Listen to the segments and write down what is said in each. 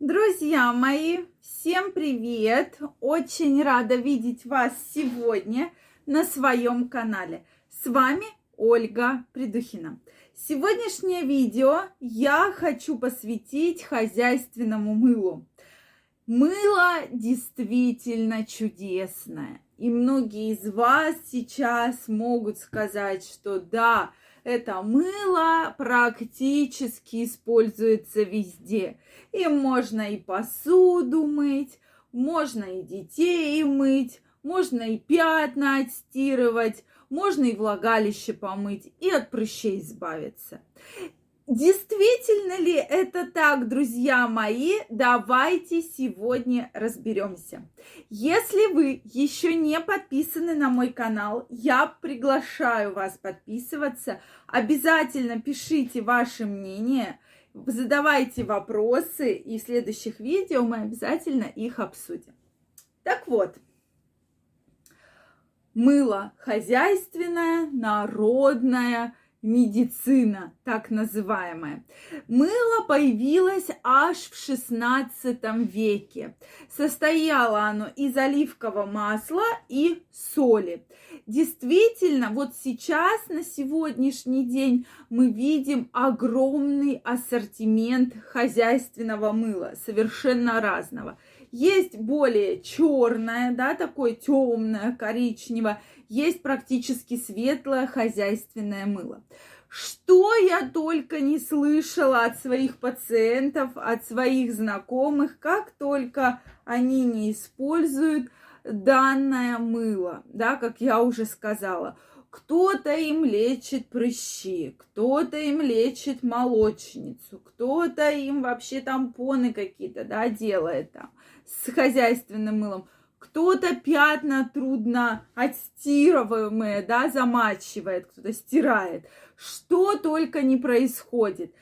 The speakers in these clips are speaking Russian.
Друзья мои, всем привет! Очень рада видеть вас сегодня на своем канале. С вами Ольга Придухина. Сегодняшнее видео я хочу посвятить хозяйственному мылу. Мыло действительно чудесное. И многие из вас сейчас могут сказать, что да, это мыло практически используется везде. Им можно и посуду мыть, можно и детей мыть, можно и пятна отстирывать, можно и влагалище помыть, и от прыщей избавиться. Действительно ли это так, друзья мои? Давайте сегодня разберемся. Если вы еще не подписаны на мой канал, я приглашаю вас подписываться. Обязательно пишите ваше мнение, задавайте вопросы, и в следующих видео мы обязательно их обсудим. Так вот, мыло хозяйственное, народное – медицина, так называемая. Мыло появилось аж в 16 веке. Состояло оно из оливкового масла и соли. Действительно, вот сейчас, на сегодняшний день, мы видим огромный ассортимент хозяйственного мыла, совершенно разного. Есть более черное, да, такое темное, коричневое, есть практически светлое хозяйственное мыло. Что я только не слышала от своих пациентов, от своих знакомых, как только они не используют данное мыло, да, как я уже сказала. Кто-то им лечит прыщи, кто-то им лечит молочницу, кто-то им вообще тампоны какие-то, да, делает там с хозяйственным мылом кто-то пятна трудно отстирываемые, да, замачивает, кто-то стирает. Что только не происходит.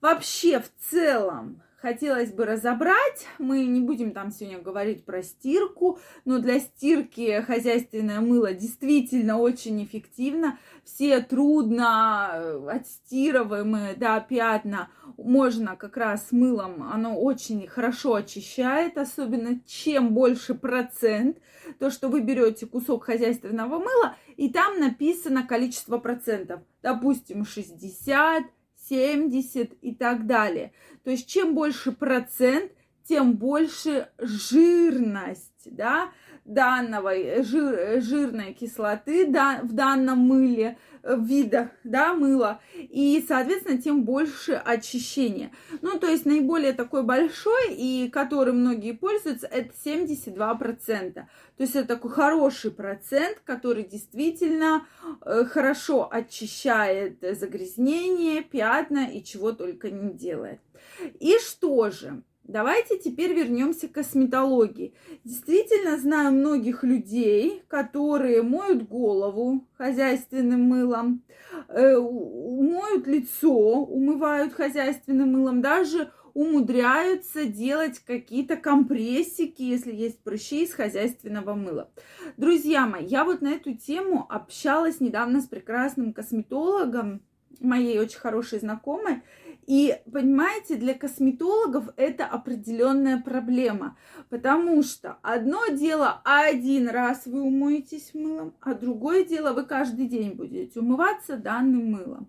Вообще, в целом, хотелось бы разобрать. Мы не будем там сегодня говорить про стирку, но для стирки хозяйственное мыло действительно очень эффективно. Все трудно э, отстирываемые да, пятна можно как раз мылом, оно очень хорошо очищает, особенно чем больше процент, то, что вы берете кусок хозяйственного мыла, и там написано количество процентов, допустим, 60, 70 и так далее. То есть чем больше процент, тем больше жирность, да, данного жир, жирной кислоты да, в данном мыле, э, вида, да, мыла, и, соответственно, тем больше очищения. Ну, то есть наиболее такой большой, и который многие пользуются, это 72%. То есть это такой хороший процент, который действительно э, хорошо очищает загрязнение, пятна и чего только не делает. И что же? Давайте теперь вернемся к косметологии. Действительно знаю многих людей, которые моют голову хозяйственным мылом, э, моют лицо, умывают хозяйственным мылом, даже умудряются делать какие-то компрессики, если есть прыщи из хозяйственного мыла. Друзья мои, я вот на эту тему общалась недавно с прекрасным косметологом, моей очень хорошей знакомой, и понимаете, для косметологов это определенная проблема, потому что одно дело один раз вы умоетесь мылом, а другое дело вы каждый день будете умываться данным мылом.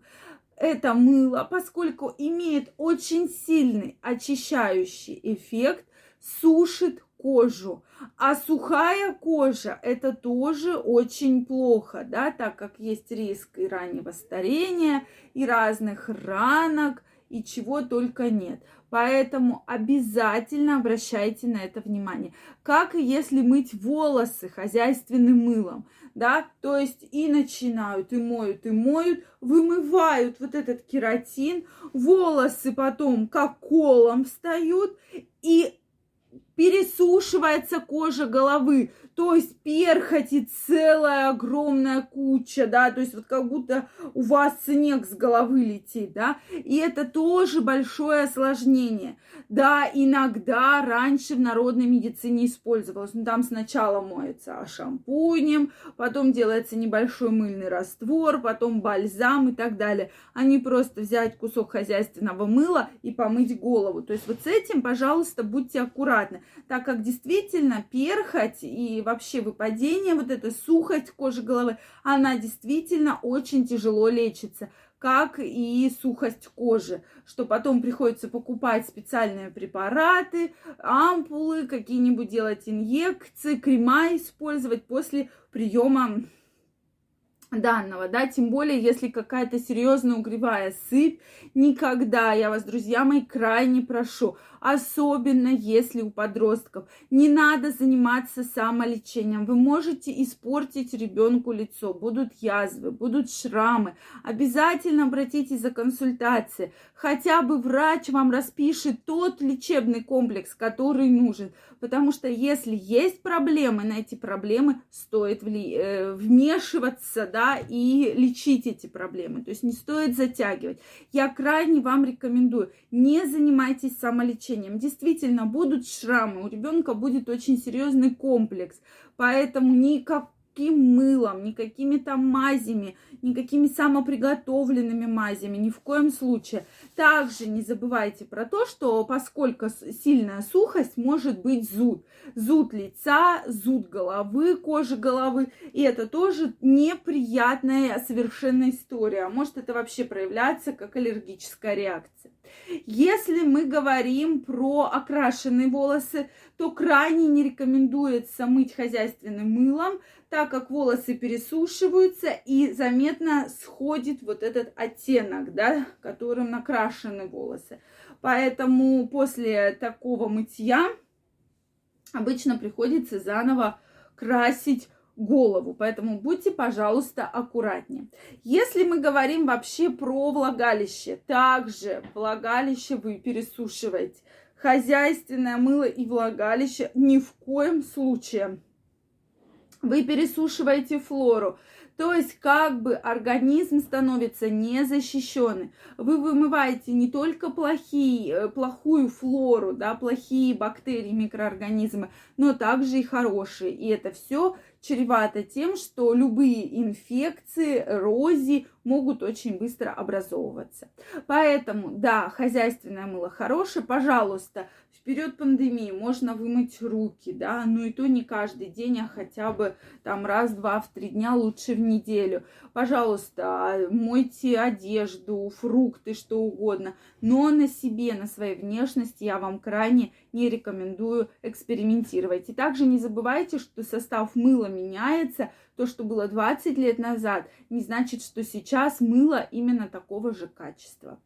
Это мыло, поскольку имеет очень сильный очищающий эффект, сушит кожу. А сухая кожа это тоже очень плохо, да, так как есть риск и раннего старения, и разных ранок, и чего только нет. Поэтому обязательно обращайте на это внимание. Как и если мыть волосы хозяйственным мылом, да, то есть и начинают, и моют, и моют, вымывают вот этот кератин, волосы потом как колом встают, и пересушивается кожа головы. То есть перхоти целая огромная куча, да, то есть вот как будто у вас снег с головы летит, да, и это тоже большое осложнение. Да, иногда раньше в народной медицине использовалось, ну там сначала моется шампунем, потом делается небольшой мыльный раствор, потом бальзам и так далее, а не просто взять кусок хозяйственного мыла и помыть голову. То есть вот с этим, пожалуйста, будьте аккуратны, так как действительно перхоть и вообще выпадение, вот эта сухость кожи головы, она действительно очень тяжело лечится как и сухость кожи, что потом приходится покупать специальные препараты, ампулы, какие-нибудь делать инъекции, крема использовать после приема данного, да, тем более, если какая-то серьезная угревая сыпь, никогда, я вас, друзья мои, крайне прошу, особенно если у подростков, не надо заниматься самолечением, вы можете испортить ребенку лицо, будут язвы, будут шрамы, обязательно обратитесь за консультацией, хотя бы врач вам распишет тот лечебный комплекс, который нужен, потому что если есть проблемы, на эти проблемы стоит э, вмешиваться, да, и лечить эти проблемы. То есть не стоит затягивать. Я крайне вам рекомендую, не занимайтесь самолечением. Действительно, будут шрамы, у ребенка будет очень серьезный комплекс. Поэтому никак никаким мылом, никакими там мазями, никакими самоприготовленными мазями, ни в коем случае. Также не забывайте про то, что поскольку сильная сухость, может быть зуд. Зуд лица, зуд головы, кожи головы. И это тоже неприятная совершенно история. Может это вообще проявляться как аллергическая реакция. Если мы говорим про окрашенные волосы, то крайне не рекомендуется мыть хозяйственным мылом, так как волосы пересушиваются и заметно сходит вот этот оттенок, да, которым накрашены волосы. Поэтому после такого мытья обычно приходится заново красить голову. Поэтому будьте, пожалуйста, аккуратнее. Если мы говорим вообще про влагалище, также влагалище вы пересушиваете. Хозяйственное мыло и влагалище ни в коем случае. Вы пересушиваете флору. То есть как бы организм становится незащищенный. Вы вымываете не только плохие, э, плохую флору, да, плохие бактерии, микроорганизмы, но также и хорошие. И это все чревато тем, что любые инфекции, рози могут очень быстро образовываться. Поэтому, да, хозяйственное мыло хорошее, пожалуйста, в период пандемии можно вымыть руки, да, но и то не каждый день, а хотя бы там раз-два в три дня, лучше в неделю. Пожалуйста, мойте одежду, фрукты, что угодно, но на себе, на своей внешности я вам крайне не рекомендую экспериментировать. И также не забывайте, что состав мыла меняется. То, что было 20 лет назад, не значит, что сейчас мыло именно такого же качества.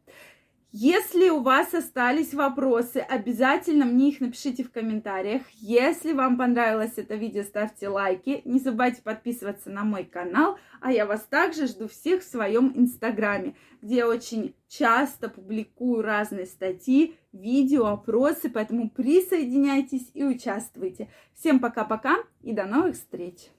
Если у вас остались вопросы, обязательно мне их напишите в комментариях. Если вам понравилось это видео, ставьте лайки. Не забывайте подписываться на мой канал. А я вас также жду всех в своем инстаграме, где я очень часто публикую разные статьи, видео, опросы. Поэтому присоединяйтесь и участвуйте. Всем пока-пока и до новых встреч!